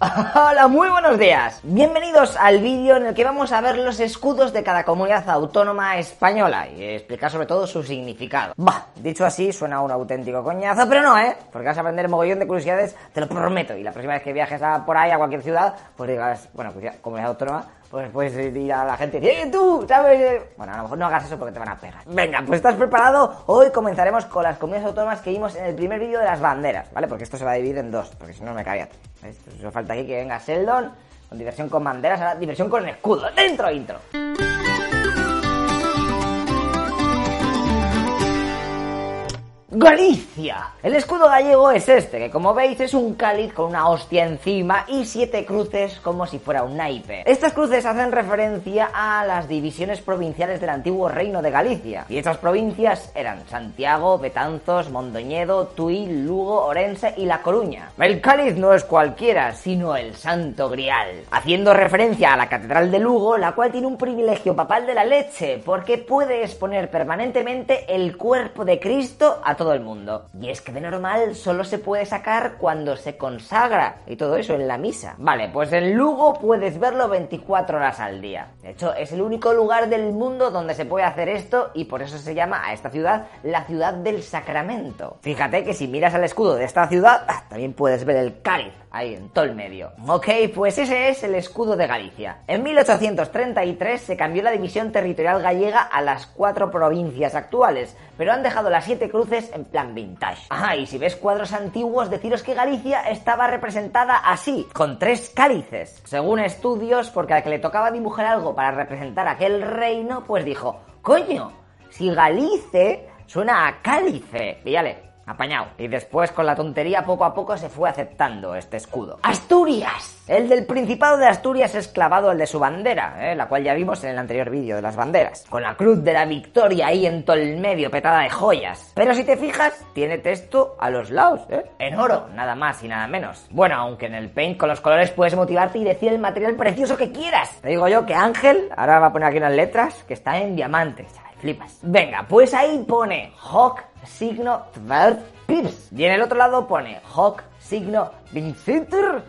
Hola, muy buenos días. Bienvenidos al vídeo en el que vamos a ver los escudos de cada comunidad autónoma española y explicar sobre todo su significado. Bah, dicho así suena un auténtico coñazo, pero no, ¿eh? Porque vas a aprender mogollón de curiosidades, te lo prometo. Y la próxima vez que viajes a por ahí a cualquier ciudad, pues digas, bueno, comunidad autónoma, pues puedes ir a la gente y ¡Eh, tú! ¿Sabes? Bueno, a lo mejor no hagas eso porque te van a pegar. Venga, pues estás preparado. Hoy comenzaremos con las comunidades autónomas que vimos en el primer vídeo de las banderas, ¿vale? Porque esto se va a dividir en dos, porque si no me cabía. Solo falta aquí que venga Sheldon con diversión con banderas, ahora diversión con escudo. ¡Dentro intro! Galicia. El escudo gallego es este, que como veis es un cáliz con una hostia encima y siete cruces como si fuera un naipe. Estas cruces hacen referencia a las divisiones provinciales del antiguo reino de Galicia. Y estas provincias eran Santiago, Betanzos, Mondoñedo, Tui, Lugo, Orense y La Coruña. El cáliz no es cualquiera, sino el Santo Grial. Haciendo referencia a la Catedral de Lugo, la cual tiene un privilegio papal de la leche, porque puede exponer permanentemente el cuerpo de Cristo a todo el mundo. Y es que de normal solo se puede sacar cuando se consagra y todo eso en la misa. Vale, pues en Lugo puedes verlo 24 horas al día. De hecho, es el único lugar del mundo donde se puede hacer esto y por eso se llama a esta ciudad la ciudad del Sacramento. Fíjate que si miras al escudo de esta ciudad, también puedes ver el cáliz ahí en todo el medio. Ok, pues ese es el escudo de Galicia. En 1833 se cambió la división territorial gallega a las cuatro provincias actuales, pero han dejado las siete cruces en plan vintage. Ajá, y si ves cuadros antiguos, deciros que Galicia estaba representada así, con tres cálices. Según estudios, porque al que le tocaba dibujar algo para representar aquel reino, pues dijo, coño, si Galice suena a cálice. Fíjale, Apañado. Y después con la tontería poco a poco se fue aceptando este escudo. ¡Asturias! El del Principado de Asturias es clavado el de su bandera, ¿eh? la cual ya vimos en el anterior vídeo de las banderas. Con la cruz de la victoria ahí en todo el medio petada de joyas. Pero si te fijas, tiene texto a los lados, ¿eh? En oro, nada más y nada menos. Bueno, aunque en el paint con los colores puedes motivarte y decir el material precioso que quieras. Te digo yo que Ángel, ahora va a poner aquí unas letras, que está en diamantes, flipas. Venga, pues ahí pone Hawk signo Pierce. Y en el otro lado pone Hawk signo Vincenter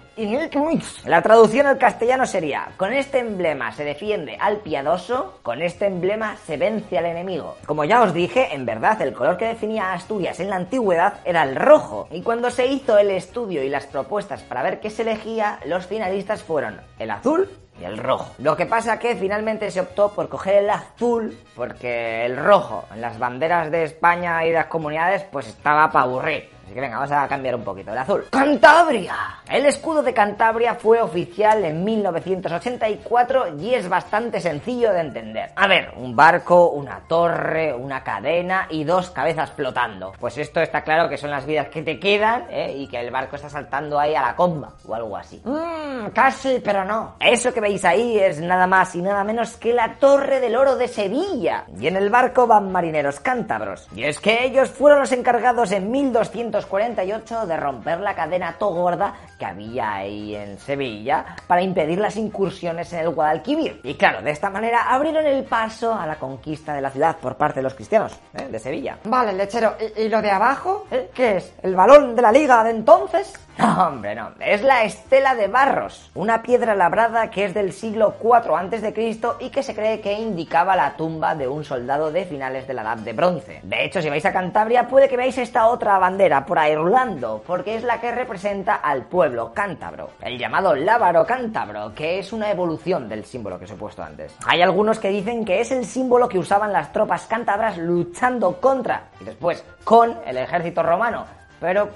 La traducción al castellano sería, con este emblema se defiende al piadoso, con este emblema se vence al enemigo. Como ya os dije, en verdad el color que definía Asturias en la antigüedad era el rojo, y cuando se hizo el estudio y las propuestas para ver qué se elegía, los finalistas fueron el azul, y el rojo. Lo que pasa que finalmente se optó por coger el azul porque el rojo en las banderas de España y las comunidades pues estaba para aburrir. Así que venga, vamos a cambiar un poquito. El azul. ¡Cantabria! El escudo de Cantabria fue oficial en 1984 y es bastante sencillo de entender. A ver, un barco, una torre, una cadena y dos cabezas flotando. Pues esto está claro que son las vidas que te quedan ¿eh? y que el barco está saltando ahí a la comba o algo así. Mmm, casi, pero no. Eso que veis ahí es nada más y nada menos que la Torre del Oro de Sevilla. Y en el barco van marineros cántabros. Y es que ellos fueron los encargados en 1200 48 de romper la cadena togorda que había ahí en Sevilla para impedir las incursiones en el Guadalquivir. Y claro, de esta manera abrieron el paso a la conquista de la ciudad por parte de los cristianos ¿eh? de Sevilla. Vale, lechero, ¿y, lo de abajo? ¿Eh? ¿Qué es? ¿El balón de la liga de entonces? No, hombre, no. Es la estela de Barros, una piedra labrada que es del siglo IV a.C. y que se cree que indicaba la tumba de un soldado de finales de la Edad de Bronce. De hecho, si vais a Cantabria, puede que veáis esta otra bandera por ahí rulando, porque es la que representa al pueblo cántabro, el llamado lábaro cántabro, que es una evolución del símbolo que os he puesto antes. Hay algunos que dicen que es el símbolo que usaban las tropas cántabras luchando contra y después con el ejército romano, pero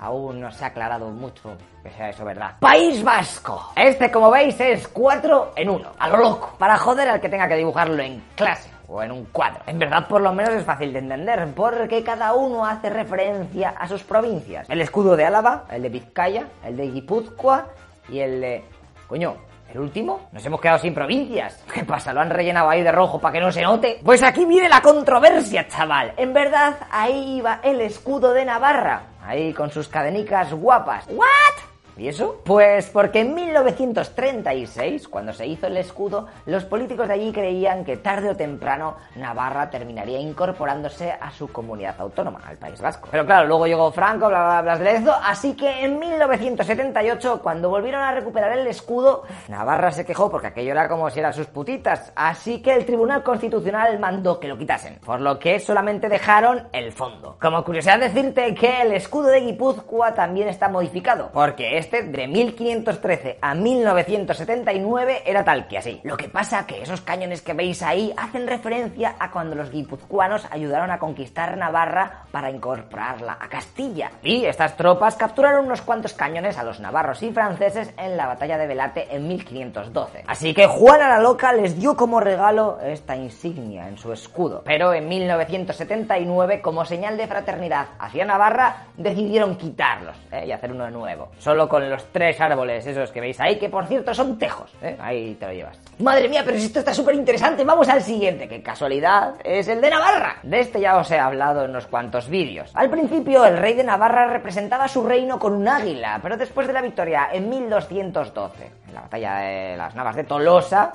aún no se ha aclarado mucho que sea eso verdad. País Vasco. Este, como veis, es 4 en 1. A lo loco. Para joder al que tenga que dibujarlo en clase o en un cuadro. En verdad, por lo menos es fácil de entender, porque cada uno hace referencia a sus provincias. El escudo de Álava, el de Vizcaya, el de Guipúzcoa y el de... Coño, ¿El último? Nos hemos quedado sin provincias. ¿Qué pasa? ¿Lo han rellenado ahí de rojo para que no se note? Pues aquí viene la controversia, chaval. En verdad, ahí iba el escudo de Navarra. Ahí con sus cadenicas guapas. ¿What? ¿Y eso? Pues porque en 1936, cuando se hizo el escudo, los políticos de allí creían que tarde o temprano Navarra terminaría incorporándose a su comunidad autónoma, al País Vasco. Pero claro, luego llegó Franco, bla bla bla, bla así que en 1978, cuando volvieron a recuperar el escudo, Navarra se quejó porque aquello era como si eran sus putitas, así que el Tribunal Constitucional mandó que lo quitasen, por lo que solamente dejaron el fondo. Como curiosidad decirte que el escudo de Guipúzcoa también está modificado, porque este, de 1513 a 1979, era tal que así. Lo que pasa que esos cañones que veis ahí hacen referencia a cuando los guipuzcoanos ayudaron a conquistar Navarra para incorporarla a Castilla. Y estas tropas capturaron unos cuantos cañones a los navarros y franceses en la batalla de Velate en 1512. Así que Juana la Loca les dio como regalo esta insignia en su escudo. Pero en 1979, como señal de fraternidad hacia Navarra, decidieron quitarlos ¿eh? y hacer uno nuevo. Solo con los tres árboles esos que veis ahí, que por cierto son tejos. ¿eh? Ahí te lo llevas. Madre mía, pero si esto está súper interesante, vamos al siguiente, que casualidad es el de Navarra. De este ya os he hablado en unos cuantos vídeos. Al principio el rey de Navarra representaba su reino con un águila, pero después de la victoria en 1212, en la batalla de las Navas de Tolosa,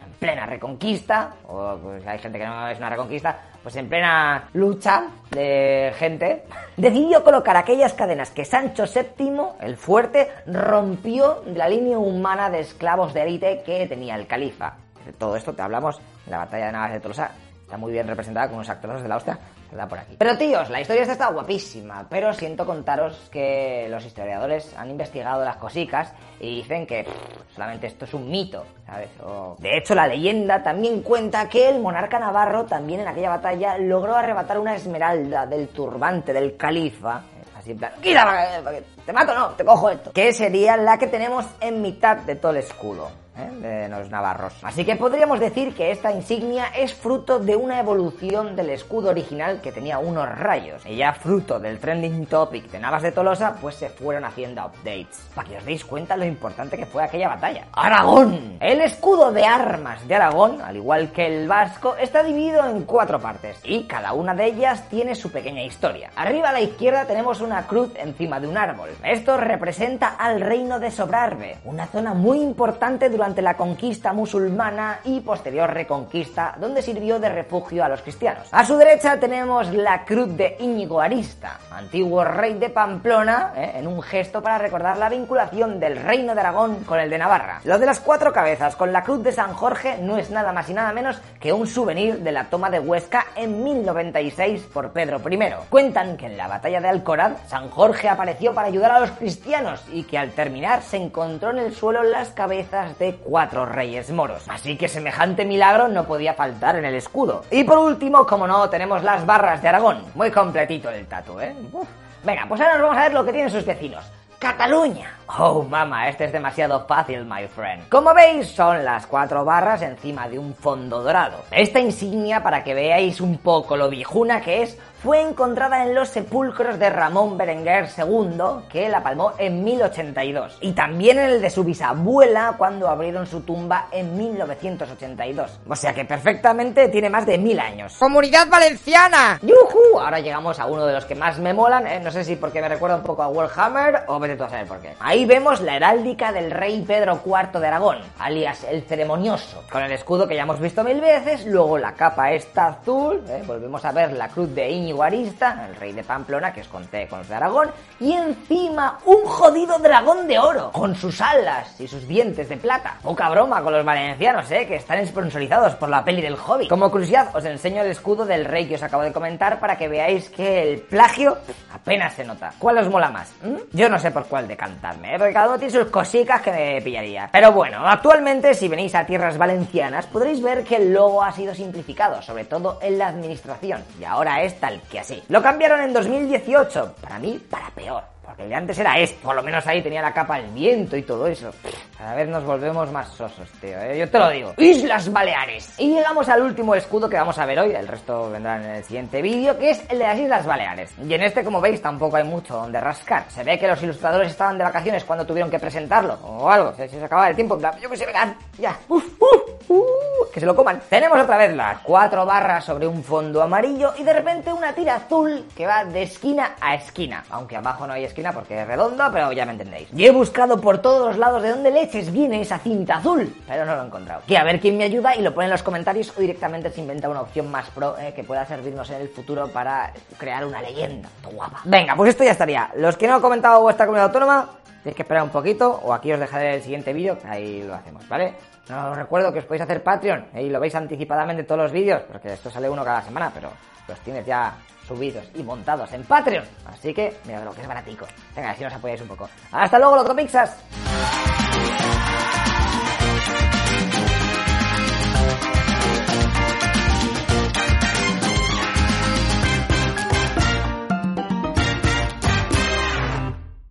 en plena reconquista, o pues hay gente que no es una reconquista, pues en plena lucha de gente, decidió colocar aquellas cadenas que Sancho VII, el fuerte, rompió de la línea humana de esclavos de élite que tenía el califa. De todo esto te hablamos en la batalla de Navas de Tolosa, está muy bien representada con unos actores de la hostia Pero tíos, la historia está guapísima, pero siento contaros que los historiadores han investigado las cosicas y dicen que solamente esto es un mito. De hecho, la leyenda también cuenta que el monarca navarro también en aquella batalla logró arrebatar una esmeralda del turbante del califa. Así en plan, te mato, no, te cojo esto. Que sería la que tenemos en mitad de todo el escudo. ¿Eh? de los navarros. Así que podríamos decir que esta insignia es fruto de una evolución del escudo original que tenía unos rayos. Y ya fruto del trending topic de Navas de Tolosa, pues se fueron haciendo updates. Para que os deis cuenta lo importante que fue aquella batalla. ¡Aragón! El escudo de armas de Aragón, al igual que el vasco, está dividido en cuatro partes. Y cada una de ellas tiene su pequeña historia. Arriba a la izquierda tenemos una cruz encima de un árbol. Esto representa al reino de Sobrarbe, una zona muy importante durante durante la conquista musulmana y posterior reconquista, donde sirvió de refugio a los cristianos. A su derecha tenemos la cruz de Íñigo Arista, antiguo rey de Pamplona, ¿eh? en un gesto para recordar la vinculación del reino de Aragón con el de Navarra. Lo de las cuatro cabezas con la cruz de San Jorge no es nada más y nada menos que un souvenir de la toma de Huesca en 1096 por Pedro I. Cuentan que en la batalla de Alcoraz, San Jorge apareció para ayudar a los cristianos y que al terminar se encontró en el suelo las cabezas de cuatro reyes moros. Así que semejante milagro no podía faltar en el escudo. Y por último, como no, tenemos las barras de Aragón. Muy completito el tatu, ¿eh? Venga, pues ahora nos vamos a ver lo que tienen sus vecinos. Cataluña. Oh, mama, este es demasiado fácil, my friend. Como veis, son las cuatro barras encima de un fondo dorado. Esta insignia, para que veáis un poco lo viejuna que es, fue encontrada en los sepulcros de Ramón Berenguer II, que la palmó en 1082, y también en el de su bisabuela cuando abrieron su tumba en 1982. O sea que perfectamente tiene más de mil años. ¡Comunidad Valenciana! ¡Yujú! Ahora llegamos a uno de los que más me molan, ¿eh? no sé si porque me recuerda un poco a Warhammer o vete tú a saber por qué. Ahí vemos la heráldica del rey Pedro IV de Aragón, alias el ceremonioso, con el escudo que ya hemos visto mil veces, luego la capa esta azul, ¿eh? volvemos a ver la cruz de Iñigo Guarista, el rey de Pamplona, que es conté con los de Aragón, y encima un jodido dragón de oro, con sus alas y sus dientes de plata. Poca broma con los valencianos, eh, que están sponsorizados por la peli del hobby. Como curiosidad, os enseño el escudo del rey que os acabo de comentar para que veáis que el plagio apenas se nota. ¿Cuál os mola más? ¿Mm? Yo no sé por cuál decantarme, ¿eh? porque cada uno tiene sus cositas que me pillaría. Pero bueno, actualmente si venís a tierras valencianas podréis ver que el logo ha sido simplificado, sobre todo en la administración, y ahora es tal que así. Lo cambiaron en 2018, para mí, para peor. Porque el antes era este, por lo menos ahí tenía la capa del viento y todo eso. Cada vez nos volvemos más sosos, tío, ¿eh? yo te lo digo. Islas Baleares. Y llegamos al último escudo que vamos a ver hoy, el resto vendrá en el siguiente vídeo, que es el de las Islas Baleares. Y en este, como veis, tampoco hay mucho donde rascar. Se ve que los ilustradores estaban de vacaciones cuando tuvieron que presentarlo, o algo, se, se acababa el tiempo, yo que sé, vengan, ya, uf, uf. ¡Uh! que se lo coman. Tenemos otra vez las cuatro barras sobre un fondo amarillo y de repente una tira azul que va de esquina a esquina. Aunque abajo no hay esquina porque es redondo, pero ya me entendéis. Y he buscado por todos los lados de dónde leches viene esa cinta azul, pero no lo he encontrado. Que a ver quién me ayuda y lo pone en los comentarios o directamente se inventa una opción más pro eh, que pueda servirnos en el futuro para crear una leyenda. Guapa. Venga, pues esto ya estaría. Los que no han comentado vuestra comunidad autónoma, tenéis que esperar un poquito o aquí os dejaré el siguiente vídeo, ahí lo hacemos, ¿vale? Os recuerdo que os podéis hacer Patreon y lo veis anticipadamente todos los vídeos, porque esto sale uno cada semana, pero los tienes ya subidos y montados en Patreon. Así que, mira lo que es baratico. Venga, así nos apoyáis un poco. Hasta luego, Locomixas.